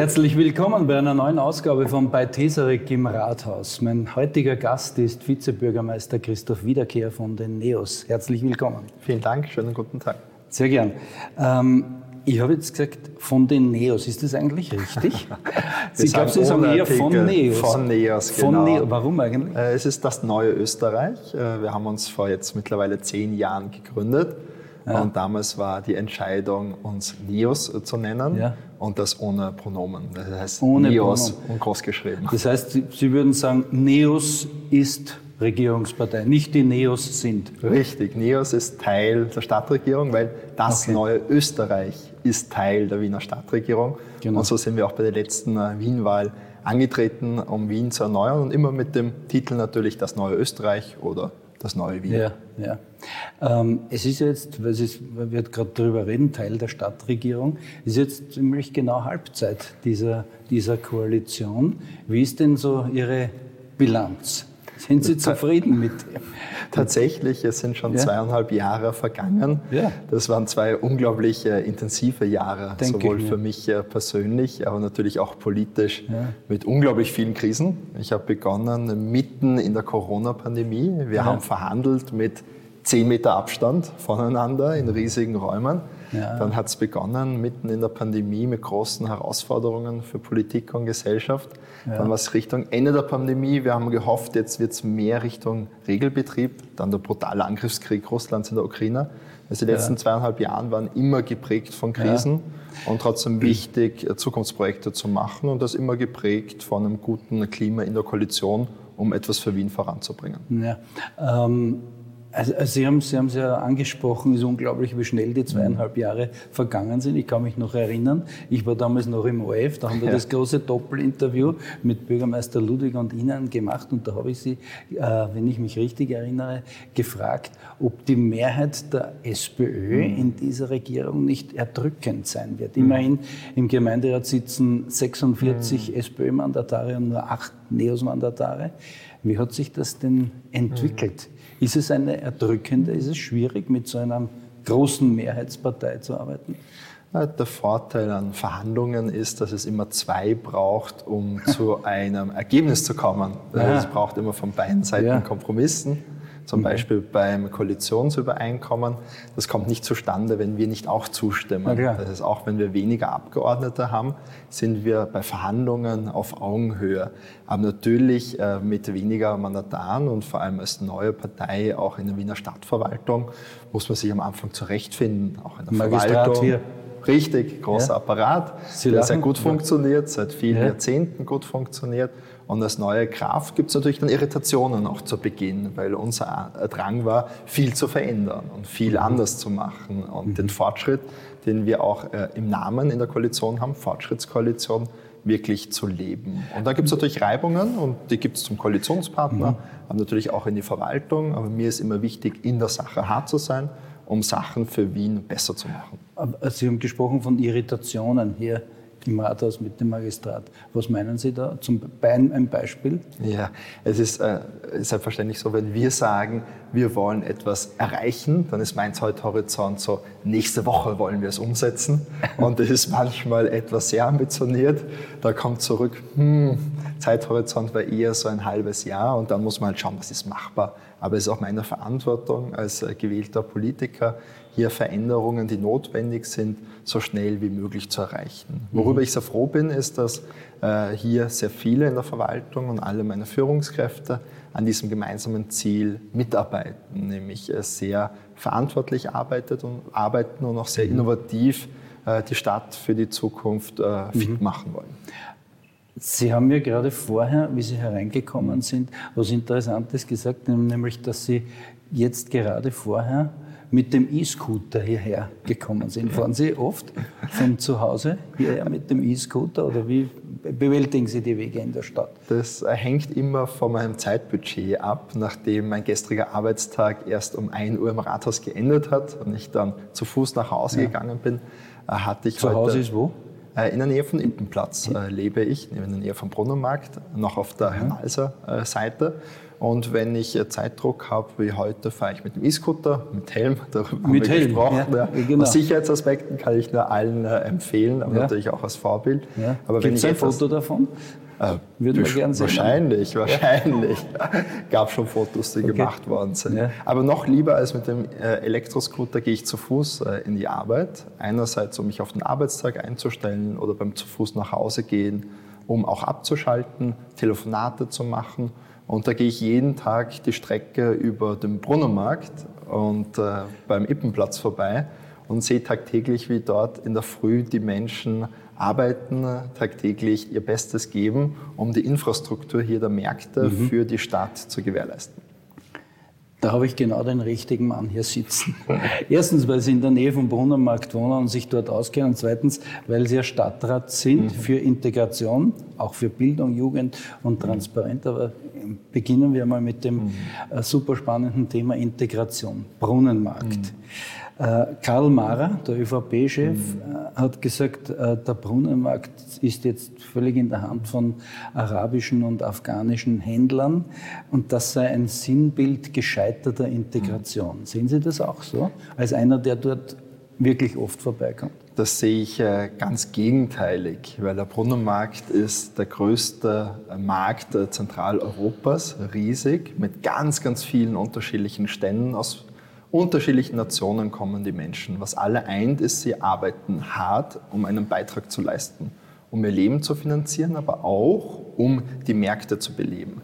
Herzlich willkommen bei einer neuen Ausgabe von Bei Tesarek im Rathaus. Mein heutiger Gast ist Vizebürgermeister Christoph Wiederkehr von den NEOS. Herzlich willkommen. Vielen Dank, schönen guten Tag. Sehr gern. Ähm, ich habe jetzt gesagt, von den NEOS. Ist das eigentlich richtig? Sie, ich glaube, Sie sagen eher von NEOS. Von NEOS, genau. Von Neo. Warum eigentlich? Äh, es ist das neue Österreich. Äh, wir haben uns vor jetzt mittlerweile zehn Jahren gegründet. Ja. Und damals war die Entscheidung, uns NEOS zu nennen ja. Und das ohne Pronomen. Das heißt ohne NEOS Pronomen. und groß geschrieben. Das heißt, Sie würden sagen, NEOS ist Regierungspartei, nicht die NEOS sind. Richtig, NEOS ist Teil der Stadtregierung, weil das okay. neue Österreich ist Teil der Wiener Stadtregierung. Genau. Und so sind wir auch bei der letzten äh, Wien-Wahl angetreten, um Wien zu erneuern und immer mit dem Titel natürlich das neue Österreich oder das neue Wien. Ja, ja. Ähm, es ist jetzt, weil es wird gerade darüber reden, Teil der Stadtregierung, ist jetzt ziemlich genau Halbzeit dieser, dieser Koalition. Wie ist denn so Ihre Bilanz? Sind Sie zufrieden mit dem? Tatsächlich, es sind schon ja. zweieinhalb Jahre vergangen. Ja. Das waren zwei unglaublich äh, intensive Jahre, Denke sowohl für mich äh, persönlich, aber natürlich auch politisch ja. mit unglaublich vielen Krisen. Ich habe begonnen mitten in der Corona-Pandemie. Wir haben verhandelt mit zehn Meter Abstand voneinander in riesigen Räumen. Ja. Dann hat es begonnen mitten in der Pandemie mit großen Herausforderungen für Politik und Gesellschaft. Ja. Dann war es Richtung Ende der Pandemie. Wir haben gehofft, jetzt wird es mehr Richtung Regelbetrieb. Dann der brutale Angriffskrieg Russlands in der Ukraine. Also die letzten ja. zweieinhalb Jahre waren immer geprägt von Krisen und trotzdem wichtig, Zukunftsprojekte zu machen und das immer geprägt von einem guten Klima in der Koalition, um etwas für Wien voranzubringen. Ja. Ähm also, also Sie haben Sie haben es ja angesprochen, es ist unglaublich, wie schnell die zweieinhalb Jahre vergangen sind. Ich kann mich noch erinnern, ich war damals noch im OF, da haben wir ja. das große Doppelinterview mit Bürgermeister Ludwig und Ihnen gemacht und da habe ich Sie, äh, wenn ich mich richtig erinnere, gefragt, ob die Mehrheit der SPÖ mhm. in dieser Regierung nicht erdrückend sein wird. Mhm. Immerhin im Gemeinderat sitzen 46 mhm. SPÖ-Mandatare und nur acht NEOS-Mandatare. Wie hat sich das denn entwickelt? Mhm. Ist es eine erdrückende, ist es schwierig, mit so einer großen Mehrheitspartei zu arbeiten? Der Vorteil an Verhandlungen ist, dass es immer zwei braucht, um zu einem Ergebnis zu kommen. Ja. Es braucht immer von beiden Seiten ja. Kompromissen zum mhm. Beispiel beim Koalitionsübereinkommen. Das kommt nicht zustande, wenn wir nicht auch zustimmen. Das heißt, auch wenn wir weniger Abgeordnete haben, sind wir bei Verhandlungen auf Augenhöhe. Aber natürlich äh, mit weniger Mandataren und vor allem als neue Partei auch in der Wiener Stadtverwaltung muss man sich am Anfang zurechtfinden, auch in der Magistrat Verwaltung. Hier. Richtig, großer ja. Apparat, Sie der sehr gut funktioniert, seit vielen ja. Jahrzehnten gut funktioniert. Und als neue Kraft gibt es natürlich dann Irritationen auch zu Beginn, weil unser Drang war, viel zu verändern und viel mhm. anders zu machen und mhm. den Fortschritt, den wir auch äh, im Namen in der Koalition haben, Fortschrittskoalition, wirklich zu leben. Und da gibt es natürlich Reibungen und die gibt es zum Koalitionspartner, mhm. aber natürlich auch in die Verwaltung. Aber mir ist immer wichtig, in der Sache hart zu sein, um Sachen für Wien besser zu machen. Sie haben gesprochen von Irritationen hier im Rathaus mit dem Magistrat. Was meinen Sie da? Zum Bein ein Beispiel? Ja, es ist äh, selbstverständlich so, wenn wir sagen, wir wollen etwas erreichen, dann ist mein Zeithorizont so, nächste Woche wollen wir es umsetzen. Und das ist manchmal etwas sehr ambitioniert. Da kommt zurück, hm, Zeithorizont war eher so ein halbes Jahr und dann muss man halt schauen, was ist machbar. Aber es ist auch meine Verantwortung als äh, gewählter Politiker, hier Veränderungen, die notwendig sind, so schnell wie möglich zu erreichen. Worüber mhm. ich sehr froh bin, ist, dass äh, hier sehr viele in der Verwaltung und alle meine Führungskräfte an diesem gemeinsamen Ziel mitarbeiten, nämlich äh, sehr verantwortlich arbeitet und arbeiten und auch sehr mhm. innovativ äh, die Stadt für die Zukunft äh, fit mhm. machen wollen. Sie haben mir gerade vorher, wie Sie hereingekommen sind, was Interessantes gesagt, nämlich, dass Sie jetzt gerade vorher mit dem E-Scooter hierher gekommen sind. Fahren Sie oft von zu Hause hierher mit dem E-Scooter oder wie bewältigen Sie die Wege in der Stadt? Das hängt immer von meinem Zeitbudget ab. Nachdem mein gestriger Arbeitstag erst um 1 Uhr im Rathaus geendet hat und ich dann zu Fuß nach Hause ja. gegangen bin, äh, hatte ich zu Hause ist wo? Äh, in der Nähe von Impenplatz äh, lebe ich, in der Nähe vom Brunnenmarkt, noch auf der Herrn-Alser-Seite. Und wenn ich Zeitdruck habe, wie heute, fahre ich mit dem E-Scooter, mit Helm, darüber mit haben wir Helm, gesprochen. Ja, genau. Aus Sicherheitsaspekten kann ich nur allen äh, empfehlen, aber ja. natürlich auch als Vorbild. Ja. Gibt es ein Foto davon? Äh, Würden wir gerne sehen. Wahrscheinlich, wahrscheinlich. Gab schon Fotos, die okay. gemacht worden sind. Ja. Aber noch lieber als mit dem äh, Elektroscooter gehe ich zu Fuß äh, in die Arbeit. Einerseits, um mich auf den Arbeitstag einzustellen oder beim zu Fuß nach Hause gehen, um auch abzuschalten, Telefonate zu machen. Und da gehe ich jeden Tag die Strecke über den Brunnenmarkt und äh, beim Ippenplatz vorbei und sehe tagtäglich, wie dort in der Früh die Menschen arbeiten, tagtäglich ihr Bestes geben, um die Infrastruktur hier der Märkte mhm. für die Stadt zu gewährleisten. Da habe ich genau den richtigen Mann hier sitzen. Erstens, weil Sie in der Nähe vom Brunnenmarkt wohnen und sich dort auskennen. Und zweitens, weil Sie ja Stadtrat sind mhm. für Integration, auch für Bildung, Jugend und Transparenz. Aber beginnen wir mal mit dem mhm. Äh, super spannenden Thema Integration, Brunnenmarkt. Mhm. Äh, Karl Mara, der ÖVP-Chef, mhm. Äh, hat gesagt, der Brunnenmarkt ist jetzt völlig in der Hand von arabischen und afghanischen Händlern und das sei ein Sinnbild gescheiterter Integration. Mhm. Sehen Sie das auch so, als einer, der dort wirklich oft vorbeikommt? Das sehe ich ganz gegenteilig, weil der Brunnenmarkt ist der größte Markt Zentraleuropas, riesig, mit ganz, ganz vielen unterschiedlichen Ständen aus unterschiedlichen Nationen kommen die Menschen. Was alle eint, ist, sie arbeiten hart, um einen Beitrag zu leisten, um ihr Leben zu finanzieren, aber auch, um die Märkte zu beleben.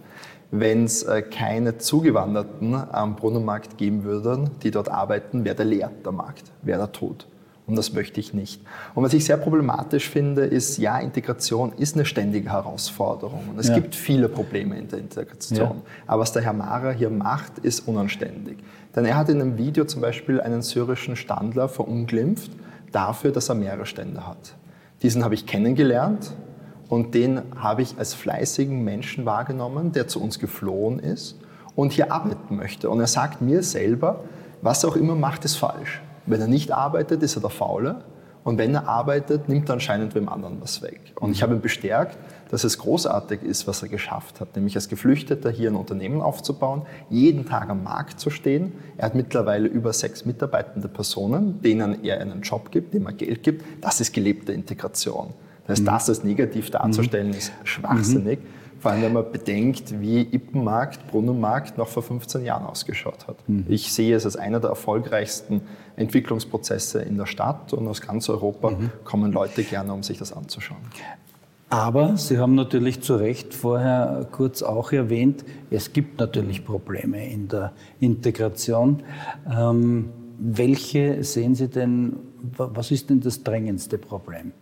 Wenn es äh, keine Zugewanderten am Brunnenmarkt geben würde, die dort arbeiten, wäre der leer, der Markt, wäre der tot. Und das möchte ich nicht. Und was ich sehr problematisch finde, ist, ja, Integration ist eine ständige Herausforderung. Und es ja. gibt viele Probleme in der Integration. Ja. Aber was der Herr Mara hier macht, ist unanständig. Denn er hat in einem Video zum Beispiel einen syrischen Standler verunglimpft dafür, dass er mehrere Stände hat. Diesen habe ich kennengelernt und den habe ich als fleißigen Menschen wahrgenommen, der zu uns geflohen ist und hier arbeiten möchte. Und er sagt mir selber, was er auch immer macht, ist falsch. Wenn er nicht arbeitet, ist er der Faule. Und wenn er arbeitet, nimmt er anscheinend wem anderen was weg. Und ich habe ihn bestärkt, dass es großartig ist, was er geschafft hat, nämlich als Geflüchteter hier ein Unternehmen aufzubauen, jeden Tag am Markt zu stehen. Er hat mittlerweile über sechs mitarbeitende Personen, denen er einen Job gibt, dem er Geld gibt. Das ist gelebte Integration. Das heißt, mhm. das als negativ darzustellen, ist schwachsinnig. Mhm. Vor allem, wenn man bedenkt, wie Ippenmarkt, Brunnenmarkt noch vor 15 Jahren ausgeschaut hat. Mhm. Ich sehe es als einer der erfolgreichsten Entwicklungsprozesse in der Stadt und aus ganz Europa mhm. kommen Leute gerne, um sich das anzuschauen. Aber Sie haben natürlich zu Recht vorher kurz auch erwähnt, es gibt natürlich Probleme in der Integration. Ähm, welche sehen Sie denn, was ist denn das drängendste Problem?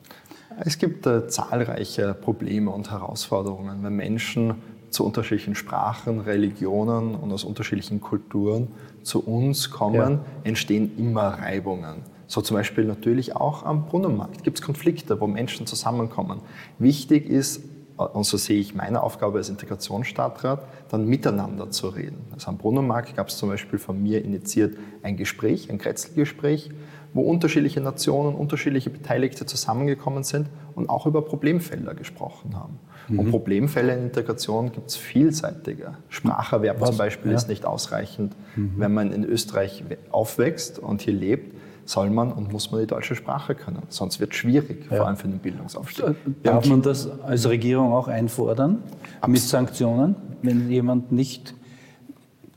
Es gibt äh, zahlreiche Probleme und Herausforderungen, wenn Menschen zu unterschiedlichen Sprachen, Religionen und aus unterschiedlichen Kulturen zu uns kommen, ja. entstehen immer Reibungen. So zum Beispiel natürlich auch am Brunnenmarkt gibt es Konflikte, wo Menschen zusammenkommen. Wichtig ist, und so sehe ich meine Aufgabe als Integrationsstadtrat, dann miteinander zu reden. Also am Brunnenmarkt gab es zum Beispiel von mir initiiert ein Gespräch, ein Kretzelgespräch, wo unterschiedliche Nationen, unterschiedliche Beteiligte zusammengekommen sind und auch über Problemfelder gesprochen haben. Mhm. Und Problemfälle in Integration gibt es vielseitiger. Spracherwerb Was? zum Beispiel ja. ist nicht ausreichend. Mhm. Wenn man in Österreich aufwächst und hier lebt, soll man und muss man die deutsche Sprache können. Sonst wird es schwierig, ja. vor allem für den Bildungsaufstieg. Äh, darf man das als Regierung auch einfordern Absolut. mit Sanktionen, wenn jemand nicht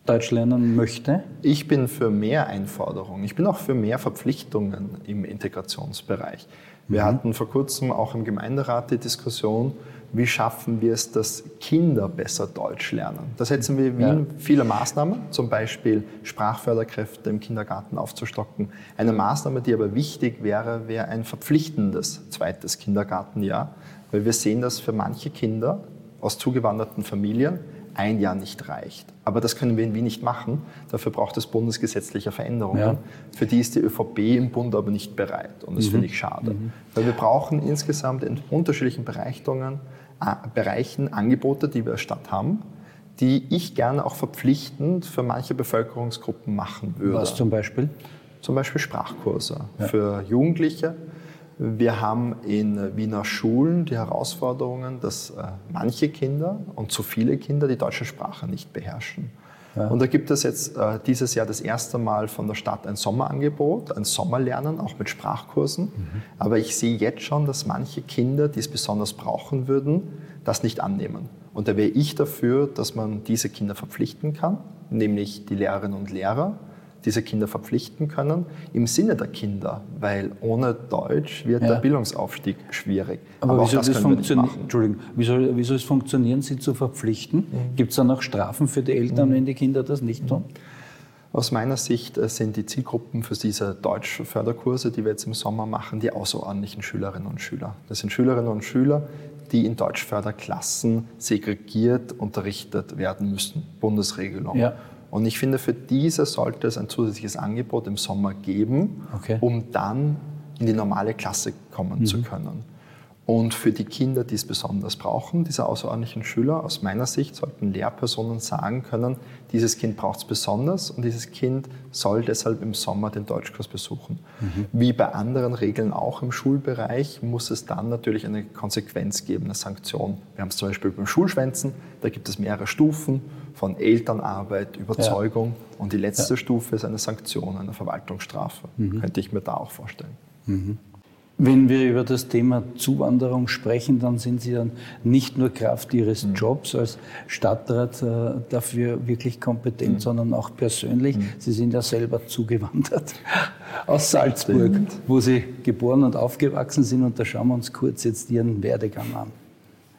Deutsch lernen möchte? Ich bin für mehr Einforderungen. Ich bin auch für mehr Verpflichtungen im Integrationsbereich. Wir mhm. hatten vor kurzem auch im Gemeinderat die Diskussion, wie schaffen wir es, dass Kinder besser Deutsch lernen. Da setzen wir in Wien ja. viele Maßnahmen, zum Beispiel Sprachförderkräfte im Kindergarten aufzustocken. Eine Maßnahme, die aber wichtig wäre, wäre ein verpflichtendes zweites Kindergartenjahr, weil wir sehen, dass für manche Kinder aus zugewanderten Familien ein Jahr nicht reicht. Aber das können wir in Wien nicht machen. Dafür braucht es bundesgesetzliche Veränderungen. Ja. Für die ist die ÖVP im Bund aber nicht bereit. Und das mhm. finde ich schade. Mhm. Weil wir brauchen insgesamt in unterschiedlichen Bereichen, äh, Bereichen Angebote, die wir als Stadt haben, die ich gerne auch verpflichtend für manche Bevölkerungsgruppen machen würde. Was zum Beispiel? Zum Beispiel Sprachkurse ja. für Jugendliche Wir haben in Wiener Schulen die Herausforderungen, dass äh, manche Kinder und zu viele Kinder die deutsche Sprache nicht beherrschen. Ja. Und da gibt es jetzt äh, dieses Jahr das erste Mal von der Stadt ein Sommerangebot, ein Sommerlernen, auch mit Sprachkursen. Mhm. Aber ich sehe jetzt schon, dass manche Kinder, die es besonders brauchen würden, das nicht annehmen. Und da wäre ich dafür, dass man diese Kinder verpflichten kann, nämlich die Lehrerinnen und Lehrer, diese Kinder verpflichten können, im Sinne der Kinder, weil ohne Deutsch wird ja. der Bildungsaufstieg schwierig. Aber, Aber wieso, das das Entschuldigung, wieso, wieso es funktionieren, sie zu verpflichten? Mhm. Gibt es dann auch Strafen für die Eltern, mhm. wenn die Kinder das nicht tun? Aus meiner Sicht äh, sind die Zielgruppen für diese Deutschförderkurse, die wir jetzt im Sommer machen, die außerordentlichen Schülerinnen und Schüler. Das sind Schülerinnen und Schüler, die in Deutschförderklassen segregiert unterrichtet werden müssen. Bundesregelung. Ja. Und ich finde, für diese sollte es ein zusätzliches Angebot im Sommer geben, okay. um dann in die normale Klasse kommen mhm. zu können. Und für die Kinder, die es besonders brauchen, diese außerordentlichen Schüler, aus meiner Sicht sollten Lehrpersonen sagen können, dieses Kind braucht es besonders und dieses Kind soll deshalb im Sommer den Deutschkurs besuchen. Mhm. Wie bei anderen Regeln auch im Schulbereich muss es dann natürlich eine Konsequenz geben, eine Sanktion. Wir haben es zum Beispiel beim Schulschwänzen, da gibt es mehrere Stufen von Elternarbeit, Überzeugung ja. und die letzte ja. Stufe ist eine Sanktion, eine Verwaltungsstrafe. Mhm. Könnte ich mir da auch vorstellen. Mhm. Wenn wir über das Thema Zuwanderung sprechen, dann sind Sie dann nicht nur Kraft Ihres mhm. Jobs als Stadtrat äh, dafür wirklich kompetent, mhm. sondern auch persönlich. Mhm. Sie sind ja selber zugewandert aus Salzburg, wo Sie geboren und aufgewachsen sind. Und da schauen wir uns kurz jetzt Ihren Werdegang an.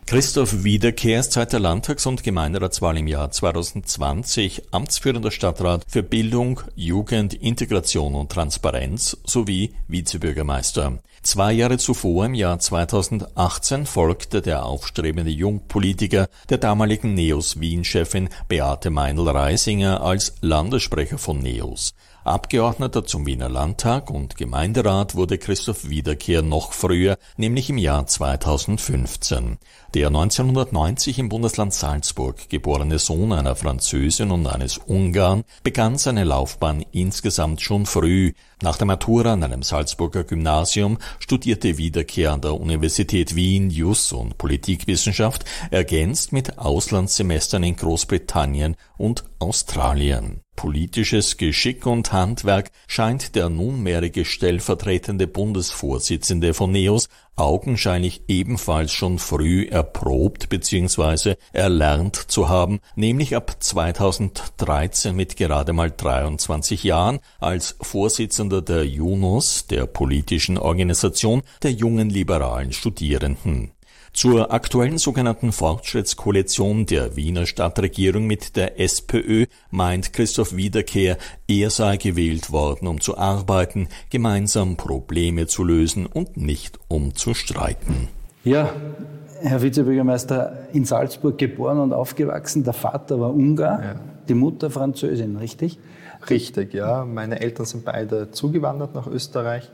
Christoph Wiederkehr ist seit der Landtags- und Gemeinderatswahl im Jahr 2020 amtsführender Stadtrat für Bildung, Jugend, Integration und Transparenz sowie Vizebürgermeister. Zwei Jahre zuvor, im Jahr 2018, folgte der aufstrebende Jungpolitiker der damaligen NEOS Wien-Chefin Beate Meinl-Reisinger als Landessprecher von NEOS. Abgeordneter zum Wiener Landtag und Gemeinderat wurde Christoph Wiederkehr noch früher, nämlich im Jahr 2015. Der 1990 im Bundesland Salzburg geborene Sohn einer Französin und eines Ungarn begann seine Laufbahn insgesamt schon früh. Nach der Matura an einem Salzburger Gymnasium studierte Wiederkehr an der Universität Wien Jus und Politikwissenschaft, ergänzt mit Auslandssemestern in Großbritannien und Australien. Politisches Geschick und Handwerk scheint der nunmehrige stellvertretende Bundesvorsitzende von NEOS augenscheinlich ebenfalls schon früh erprobt bzw. erlernt zu haben, nämlich ab 2013 mit gerade mal 23 Jahren als Vorsitzender der JUNOS, der politischen Organisation der jungen liberalen Studierenden. Zur aktuellen sogenannten Fortschrittskoalition der Wiener Stadtregierung mit der SPÖ meint Christoph Wiederkehr, er sei gewählt worden, um zu arbeiten, gemeinsam Probleme zu lösen und nicht um zu streiten. Ja, Herr Vizebürgermeister, in Salzburg geboren und aufgewachsen. Der Vater war Ungar, ja. die Mutter Französin, richtig? Richtig, ja. Meine Eltern sind beide zugewandert nach Österreich.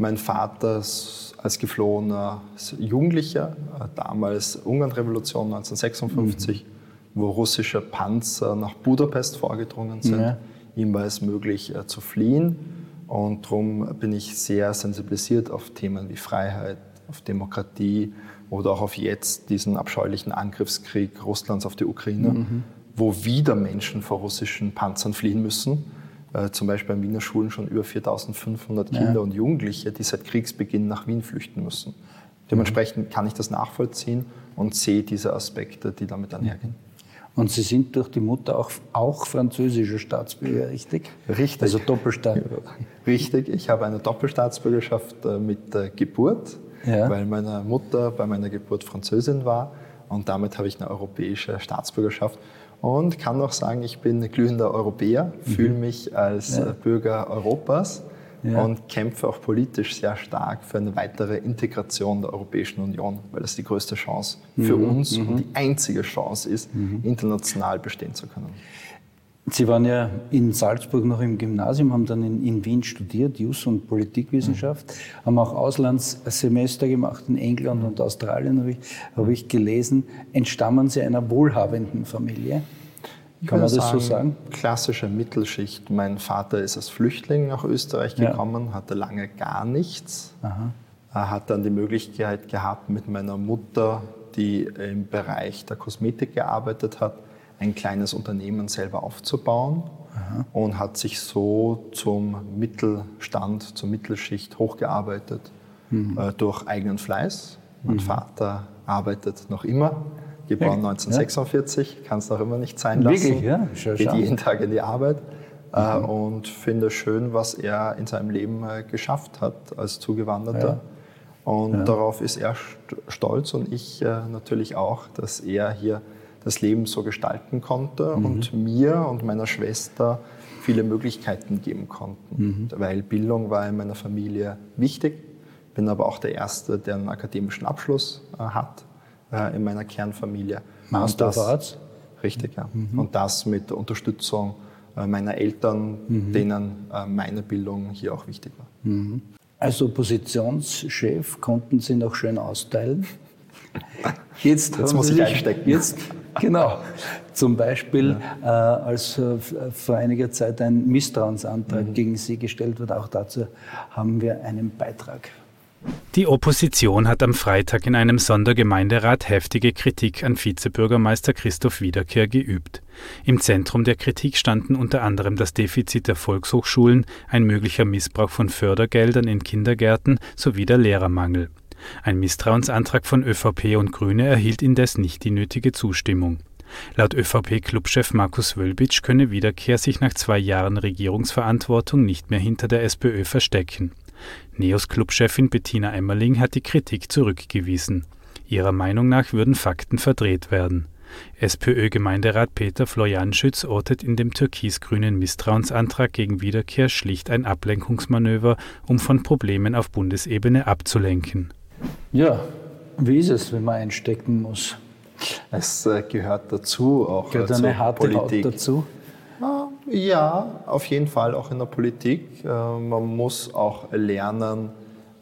Mein Vater als geflohener Jugendlicher, äh, damals Ungarn-Revolution 1956, mhm. wo russische Panzer nach Budapest vorgedrungen sind. Ja. Ihm war es möglich äh, zu fliehen und darum bin ich sehr sensibilisiert auf Themen wie Freiheit, auf Demokratie oder auch auf jetzt diesen abscheulichen Angriffskrieg Russlands auf die Ukraine, mhm. wo wieder Menschen vor russischen Panzern fliehen müssen äh, zum Beispiel an Wiener Schulen schon über 4500 Kinder ja. und Jugendliche, die seit Kriegsbeginn nach Wien flüchten müssen. Dementsprechend kann ich das nachvollziehen und sehe diese Aspekte, die damit einhergehen. Und Sie sind durch die Mutter auch, auch französischer Staatsbürger, richtig? Richtig. Also Doppelstaatsbürger. Richtig, ich habe eine Doppelstaatsbürgerschaft äh, mit Geburt, ja. weil meine Mutter bei meiner Geburt Französin war und damit habe ich eine europäische Staatsbürgerschaft und kann auch sagen, ich bin glühender Europäer, mhm. fühle mich als ja. Bürger Europas ja. und kämpfe auch politisch sehr stark für eine weitere Integration der Europäischen Union, weil das die größte Chance für mhm. uns mhm. und die einzige Chance ist, mhm. international bestehen zu können. Sie waren ja in Salzburg noch im Gymnasium, haben dann in, in Wien studiert, Jus und Politikwissenschaft, mhm. haben auch Auslandssemester gemacht in England und Australien, habe ich, hab ich gelesen. Entstammen Sie einer wohlhabenden Familie? Kann man das sagen, so sagen? Klassische Mittelschicht. Mein Vater ist als Flüchtling nach Österreich gekommen, ja. hatte lange gar nichts. Aha. hat dann die Möglichkeit gehabt, mit meiner Mutter, die im Bereich der Kosmetik gearbeitet hat, ein kleines Unternehmen selber aufzubauen Aha. und hat sich so zum Mittelstand, zur Mittelschicht hochgearbeitet mhm. äh, durch eigenen Fleiß. Mein mhm. Vater arbeitet noch immer, geboren ja, 1946, ja. kann es noch immer nicht sein lassen. Wirklich, ja? Schau, Geht jeden Tag in die Arbeit. Äh, mhm. und finde schön, was er in seinem Leben äh, geschafft hat als Zugewanderter. Ja. Und ja. darauf ist er stolz und ich äh, natürlich auch, dass er hier das Leben so gestalten konnte mhm. und mir und meiner Schwester viele Möglichkeiten geben konnten. Mhm. Weil Bildung war in meiner Familie wichtig, bin aber auch der Erste, der einen akademischen Abschluss äh, hat äh, in meiner Kernfamilie. Master of Arts? Richtig, ja. Mhm. Und das mit Unterstützung äh, meiner Eltern, mhm. denen äh, meine Bildung hier auch wichtig war. Mhm. Als Oppositionschef konnten Sie noch schön austeilen. Jetzt, jetzt muss ich einstecken. Jetzt, genau. Zum Beispiel, ja. äh, als äh, vor einiger Zeit ein Misstrauensantrag mhm. gegen Sie gestellt wird, auch dazu haben wir einen Beitrag. Die Opposition hat am Freitag in einem Sondergemeinderat heftige Kritik an Vizebürgermeister Christoph Wiederkehr geübt. Im Zentrum der Kritik standen unter anderem das Defizit der Volkshochschulen, ein möglicher Missbrauch von Fördergeldern in Kindergärten sowie der Lehrermangel. Ein Misstrauensantrag von ÖVP und Grüne erhielt indes nicht die nötige Zustimmung. Laut ÖVP-Clubchef Markus Wölbitsch könne Wiederkehr sich nach zwei Jahren Regierungsverantwortung nicht mehr hinter der SPÖ verstecken. Neos Clubchefin Bettina Emmerling hat die Kritik zurückgewiesen. Ihrer Meinung nach würden Fakten verdreht werden. SPÖ-Gemeinderat Peter Florianschütz ortet in dem türkis-grünen Misstrauensantrag gegen Wiederkehr schlicht ein Ablenkungsmanöver, um von Problemen auf Bundesebene abzulenken. Ja, wie ist es, wenn man einstecken muss? Es äh, gehört dazu, auch gehört eine harte Politik. Haut dazu. Ja, auf jeden Fall auch in der Politik. Äh, man muss auch lernen,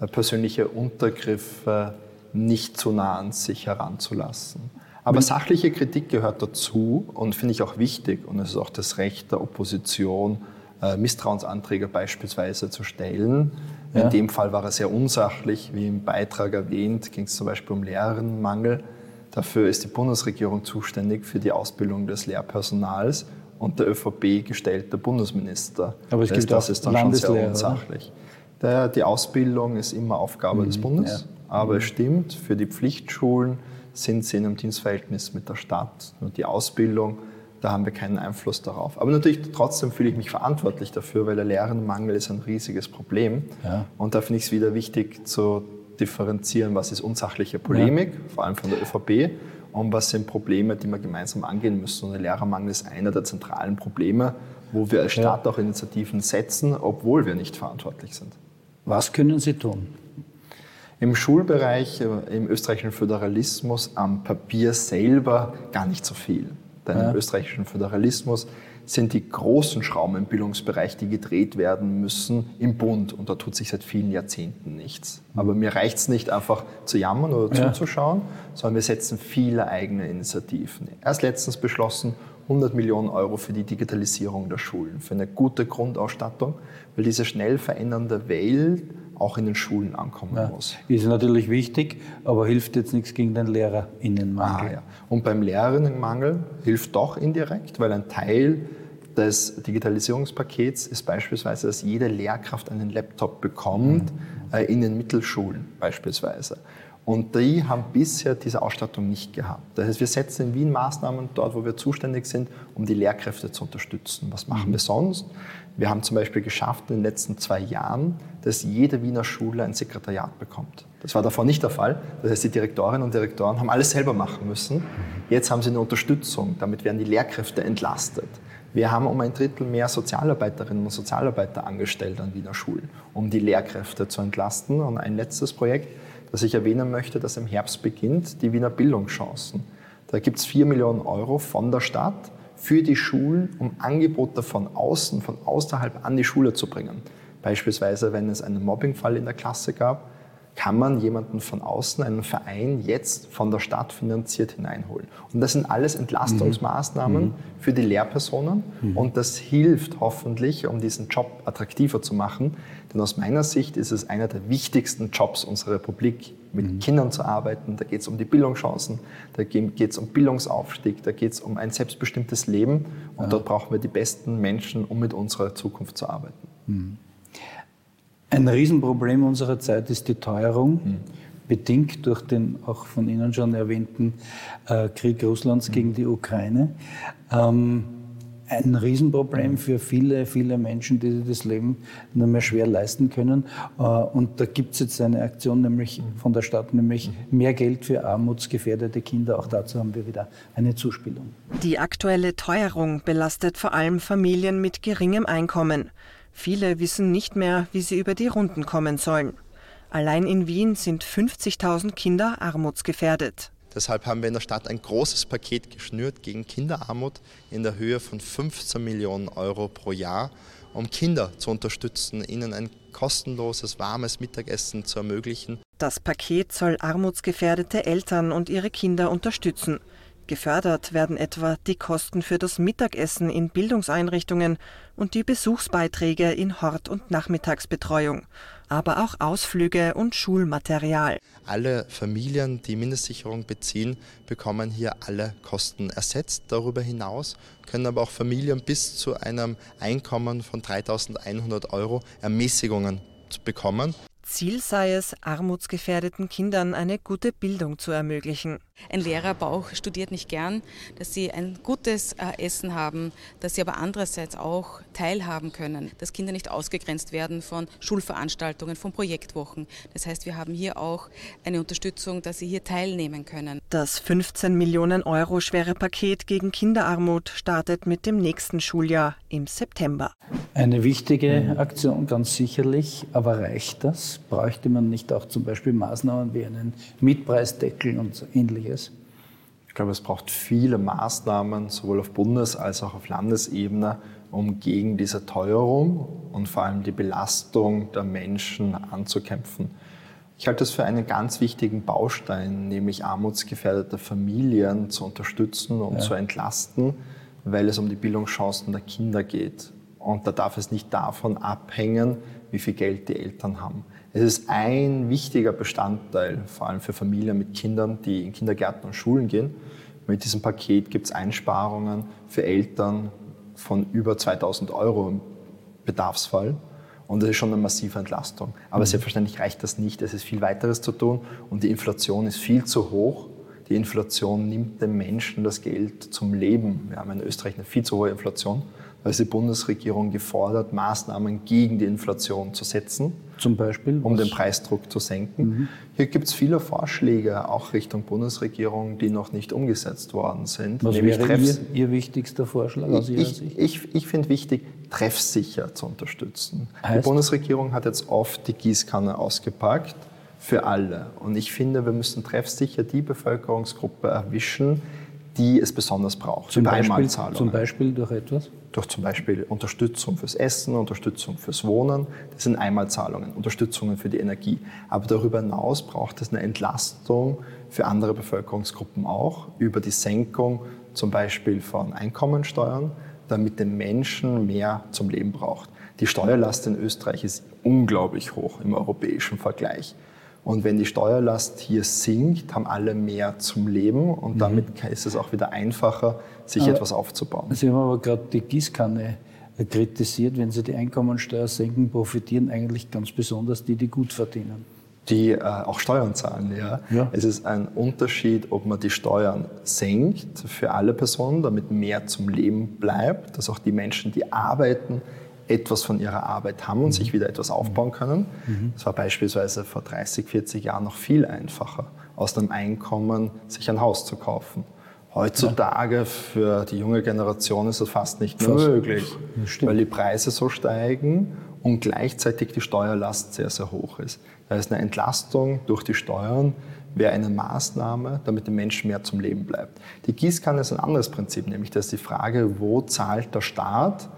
äh, persönliche Untergriffe nicht zu nah an sich heranzulassen. Aber sachliche Kritik gehört dazu und finde ich auch wichtig. Und es ist auch das Recht der Opposition, äh, Misstrauensanträge beispielsweise zu stellen. Ja. In dem Fall war er sehr unsachlich. Wie im Beitrag erwähnt, ging es zum Beispiel um Lehrerinnenmangel. Dafür ist die Bundesregierung zuständig für die Ausbildung des Lehrpersonals und der ÖVP gestellter Bundesminister. Aber es gibt das ist dann schon sehr unsachlich. Der, die Ausbildung ist immer Aufgabe mhm, des Bundes, ja. aber mhm. es stimmt, für die Pflichtschulen sind sie in einem Dienstverhältnis mit der Stadt. Und die Ausbildung, da haben wir keinen Einfluss darauf. Aber natürlich trotzdem fühle ich mich verantwortlich dafür, weil der Lehrenmangel ist ein riesiges Problem. Ja. Und da finde ich es wieder wichtig zu differenzieren, was ist unsachliche Polemik, ja. vor allem von der ÖVP, und was sind Probleme, die wir gemeinsam angehen müssen. Und der Lehrermangel ist einer der zentralen Probleme, wo wir als Staat ja. auch Initiativen setzen, obwohl wir nicht verantwortlich sind. Was können Sie tun? Im Schulbereich, äh, im österreichischen Föderalismus am Papier selber gar nicht so viel. Denn ja. im österreichischen Föderalismus sind die großen Schrauben im Bildungsbereich, die gedreht werden müssen, im Bund. Und da tut sich seit vielen Jahrzehnten nichts. Aber mir reicht es nicht einfach zu jammern oder ja. zuzuschauen, sondern wir setzen viele eigene Initiativen. Erst letztens beschlossen, 100 Millionen Euro für die Digitalisierung der Schulen, für eine gute Grundausstattung, weil diese schnell verändernde Welt auch in den Schulen ankommen ja, muss. Ist natürlich wichtig, aber hilft jetzt nichts gegen den Lehrerinnenmangel. Ah, ja. Und beim Lehrerinnenmangel hilft doch indirekt, weil ein Teil des Digitalisierungspakets ist beispielsweise, dass jede Lehrkraft einen Laptop bekommt, mhm. äh, in den Mittelschulen beispielsweise. Und die haben bisher diese Ausstattung nicht gehabt. Das heißt, wir setzen in Wien Maßnahmen dort, wo wir zuständig sind, um die Lehrkräfte zu unterstützen. Was machen mhm. wir sonst? Wir haben zum Beispiel geschafft in den letzten zwei Jahren, dass jede Wiener Schule ein Sekretariat bekommt. Das war davor nicht der Fall. Das heißt, die Direktorinnen und Direktoren haben alles selber machen müssen. Jetzt haben sie eine Unterstützung. Damit werden die Lehrkräfte entlastet. Wir haben um ein Drittel mehr Sozialarbeiterinnen und Sozialarbeiter angestellt an Wiener Schulen, um die Lehrkräfte zu entlasten. Und ein letztes Projekt, das ich erwähnen möchte, das im Herbst beginnt, die Wiener Bildungschancen. Da gibt es 4 Millionen Euro von der Stadt für die Schulen, um Angebote von außen, von außerhalb an die Schule zu bringen. Beispielsweise, wenn es einen Mobbingfall in der Klasse gab, kann man jemanden von außen, einen Verein, jetzt von der Stadt finanziert hineinholen. Und das sind alles Entlastungsmaßnahmen mhm. für die Lehrpersonen mhm. und das hilft hoffentlich, um diesen Job attraktiver zu machen. Denn aus meiner Sicht ist es einer der wichtigsten Jobs unserer Republik, mit mhm. Kindern zu arbeiten. Da geht es um die Bildungschancen, da geht es um Bildungsaufstieg, da geht es um ein selbstbestimmtes Leben und ja. dort brauchen wir die besten Menschen, um mit unserer Zukunft zu arbeiten. Ein Riesenproblem unserer Zeit ist die Teuerung, mhm. bedingt durch den auch von Ihnen schon erwähnten äh, Krieg Russlands mhm. gegen die Ukraine. Ähm, ein Riesenproblem für viele, viele Menschen, die sich das Leben nur mehr schwer leisten können. Äh, und da gibt es jetzt eine Aktion nämlich von der Stadt, nämlich mehr Geld für armutsgefährdete Kinder. Auch dazu haben wir wieder eine Zuspielung. Die aktuelle Teuerung belastet vor allem Familien mit geringem Einkommen. Viele wissen nicht mehr, wie sie über die Runden kommen sollen. Allein in Wien sind 50.000 Kinder armutsgefährdet. Deshalb haben wir in der Stadt ein großes Paket geschnürt gegen Kinderarmut in der Höhe von 15 Millionen Euro pro Jahr, um Kinder zu unterstützen, ihnen ein kostenloses, warmes Mittagessen zu ermöglichen. Das Paket soll armutsgefährdete Eltern und ihre Kinder unterstützen. Gefördert werden etwa die Kosten für das Mittagessen in Bildungseinrichtungen und die Besuchsbeiträge in Hort- und Nachmittagsbetreuung, aber auch Ausflüge und Schulmaterial. Alle Familien, die Mindestsicherung beziehen, bekommen hier alle Kosten ersetzt. Darüber hinaus können aber auch Familien bis zu einem Einkommen von 3.100 Euro Ermäßigungen bekommen. Ziel sei es, armutsgefährdeten Kindern eine gute Bildung zu ermöglichen. Ein Lehrer aber auch studiert nicht gern, dass sie ein gutes äh, Essen haben, dass sie aber andererseits auch teilhaben können, dass Kinder nicht ausgegrenzt werden von Schulveranstaltungen, von Projektwochen. Das heißt, wir haben hier auch eine Unterstützung, dass sie hier teilnehmen können. Das 15 Millionen Euro schwere Paket gegen Kinderarmut startet mit dem nächsten Schuljahr im September. Eine wichtige Aktion, ganz sicherlich, aber reicht das? Bräuchte man nicht auch zum Beispiel Maßnahmen wie einen Mietpreisdeckel und ähnliches? Ist? Ich glaube, es braucht viele Maßnahmen, sowohl auf Bundes- als auch auf Landesebene, um gegen diese Teuerung und vor allem die Belastung der Menschen anzukämpfen. Ich halte es für einen ganz wichtigen Baustein, nämlich armutsgefährdete Familien zu unterstützen und ja. zu entlasten, weil es um die Bildungschancen der Kinder geht. Und da darf es nicht davon abhängen, wie viel Geld die Eltern haben. Es ist ein wichtiger Bestandteil, vor allem für Familien mit Kindern, die in Kindergärten und Schulen gehen. Mit diesem Paket gibt es Einsparungen für Eltern von über 2000 Euro im Bedarfsfall. Und das ist schon eine massive Entlastung. Aber mhm. selbstverständlich reicht das nicht. Es ist viel weiteres zu tun und die Inflation ist viel zu hoch. Die Inflation nimmt den Menschen das Geld zum Leben. Wir haben in Österreich eine viel zu hohe Inflation. Ist die Bundesregierung gefordert, Maßnahmen gegen die Inflation zu setzen. Zum Beispiel? Um den Preisdruck zu senken. Mhm. Hier gibt es viele Vorschläge, auch Richtung Bundesregierung, die noch nicht umgesetzt worden sind. Was wäre Ihr, Ihr, wichtigster Vorschlag aus Ihrer Sicht? Ich, ich finde wichtig, treffsicher zu unterstützen. Heißt? Die Bundesregierung hat jetzt oft die Gießkanne ausgepackt für alle. Und ich finde, wir müssen treffsicher die Bevölkerungsgruppe erwischen, die es besonders braucht. Zum, Beispiel, zum Beispiel durch etwas? Durch zum Beispiel Unterstützung fürs Essen, Unterstützung fürs Wohnen. Das sind Einmalzahlungen, Unterstützungen für die Energie. Aber darüber hinaus braucht es eine Entlastung für andere Bevölkerungsgruppen auch über die Senkung zum Beispiel von Einkommensteuern, damit den Menschen mehr zum Leben braucht. Die Steuerlast in Österreich ist unglaublich hoch im europäischen Vergleich. Und wenn die Steuerlast hier sinkt, haben alle mehr zum Leben und mhm. damit ist es auch wieder einfacher, sich aber etwas aufzubauen. Sie haben aber gerade die Gießkanne kritisiert. Wenn Sie die Einkommensteuer senken, profitieren eigentlich ganz besonders die, die gut verdienen. Die äh, auch Steuern zahlen, ja. ja. Es ist ein Unterschied, ob man die Steuern senkt für alle Personen, damit mehr zum Leben bleibt, dass auch die Menschen, die arbeiten, etwas von ihrer Arbeit haben und sich wieder etwas aufbauen können. Das war beispielsweise vor 30, 40 Jahren noch viel einfacher, aus einem Einkommen sich ein Haus zu kaufen. Heutzutage für die junge Generation ist das fast nicht mehr möglich, weil die Preise so steigen und gleichzeitig die Steuerlast sehr, sehr hoch ist. Da ist eine Entlastung durch die Steuern wäre eine Maßnahme, damit der Mensch mehr zum Leben bleibt. Die Gießkanne ist ein anderes Prinzip, nämlich dass die Frage, wo zahlt der Staat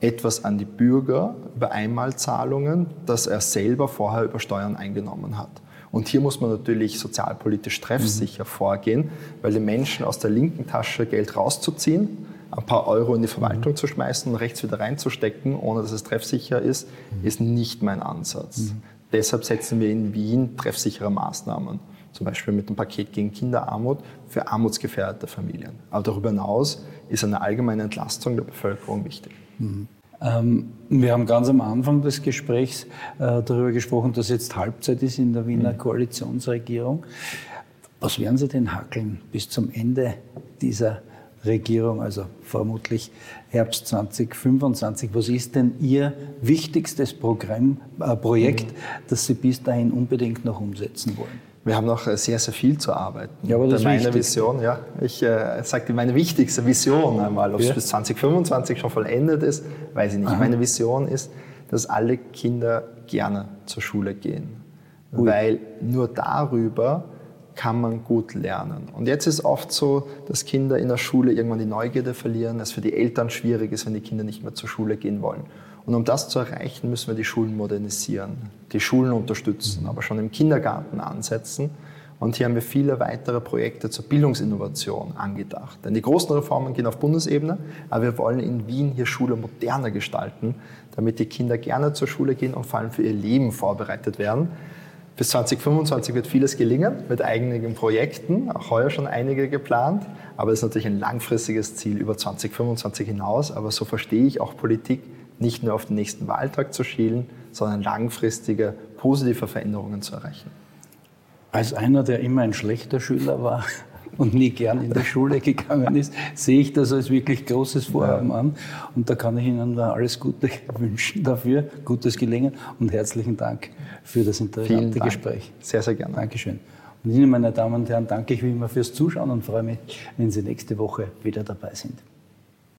etwas an die Bürger über Einmalzahlungen, das er selber vorher über Steuern eingenommen hat. Und hier muss man natürlich sozialpolitisch treffsicher mhm. vorgehen, weil den Menschen aus der linken Tasche Geld rauszuziehen, ein paar Euro in die Verwaltung mhm. zu schmeißen und rechts wieder reinzustecken, ohne dass es treffsicher ist, mhm. ist nicht mein Ansatz. Mhm. Deshalb setzen wir in Wien treffsichere Maßnahmen. Zum Beispiel mit dem Paket gegen Kinderarmut für armutsgefährdete Familien. Aber darüber hinaus ist eine allgemeine Entlastung der Bevölkerung wichtig. Mhm. Ähm, wir haben ganz am Anfang des Gesprächs äh, darüber gesprochen, dass jetzt Halbzeit ist in der Wiener mhm. Koalitionsregierung. Was werden Sie denn hackeln bis zum Ende dieser Regierung, also vermutlich Herbst 2025. Was ist denn Ihr wichtigstes Programm, äh, Projekt, mhm. das Sie bis dahin unbedingt noch umsetzen wollen? Wir haben noch äh, sehr, sehr viel zu arbeiten. Ja, aber das meine Vision, ja, ich äh, sagte meine wichtigste Vision einmal, ob ja. es bis 2025 schon vollendet ist, weiß ich nicht. Aha. Meine Vision ist, dass alle Kinder gerne zur Schule gehen, Ui. weil nur darüber kann man gut lernen. Und jetzt ist oft so, dass Kinder in der Schule irgendwann die Neugierde verlieren, es für die Eltern schwierig ist, wenn die Kinder nicht mehr zur Schule gehen wollen. Und um das zu erreichen, müssen wir die Schulen modernisieren, die Schulen unterstützen, aber schon im Kindergarten ansetzen. Und hier haben wir viele weitere Projekte zur Bildungsinnovation angedacht. Denn die großen Reformen gehen auf Bundesebene, aber wir wollen in Wien hier Schule moderner gestalten, damit die Kinder gerne zur Schule gehen und vor allem für ihr Leben vorbereitet werden. Bis 2025 wird vieles gelingen mit eigenen Projekten, auch heuer schon einige geplant. Aber es ist natürlich ein langfristiges Ziel über 2025 hinaus. Aber so verstehe ich auch Politik, nicht nur auf den nächsten Wahltag zu schielen, sondern langfristige, positive Veränderungen zu erreichen. Als einer, der immer ein schlechter Schüler war, und nie gern in die Schule gegangen ist, sehe ich das als wirklich großes Vorhaben an. Und da kann ich Ihnen alles Gute wünschen dafür, gutes Gelingen und herzlichen Dank für das interessante Gespräch. Sehr, sehr gerne. Dankeschön. Und Ihnen, meine Damen und Herren, danke ich wie immer fürs Zuschauen und freue mich, wenn Sie nächste Woche wieder dabei sind.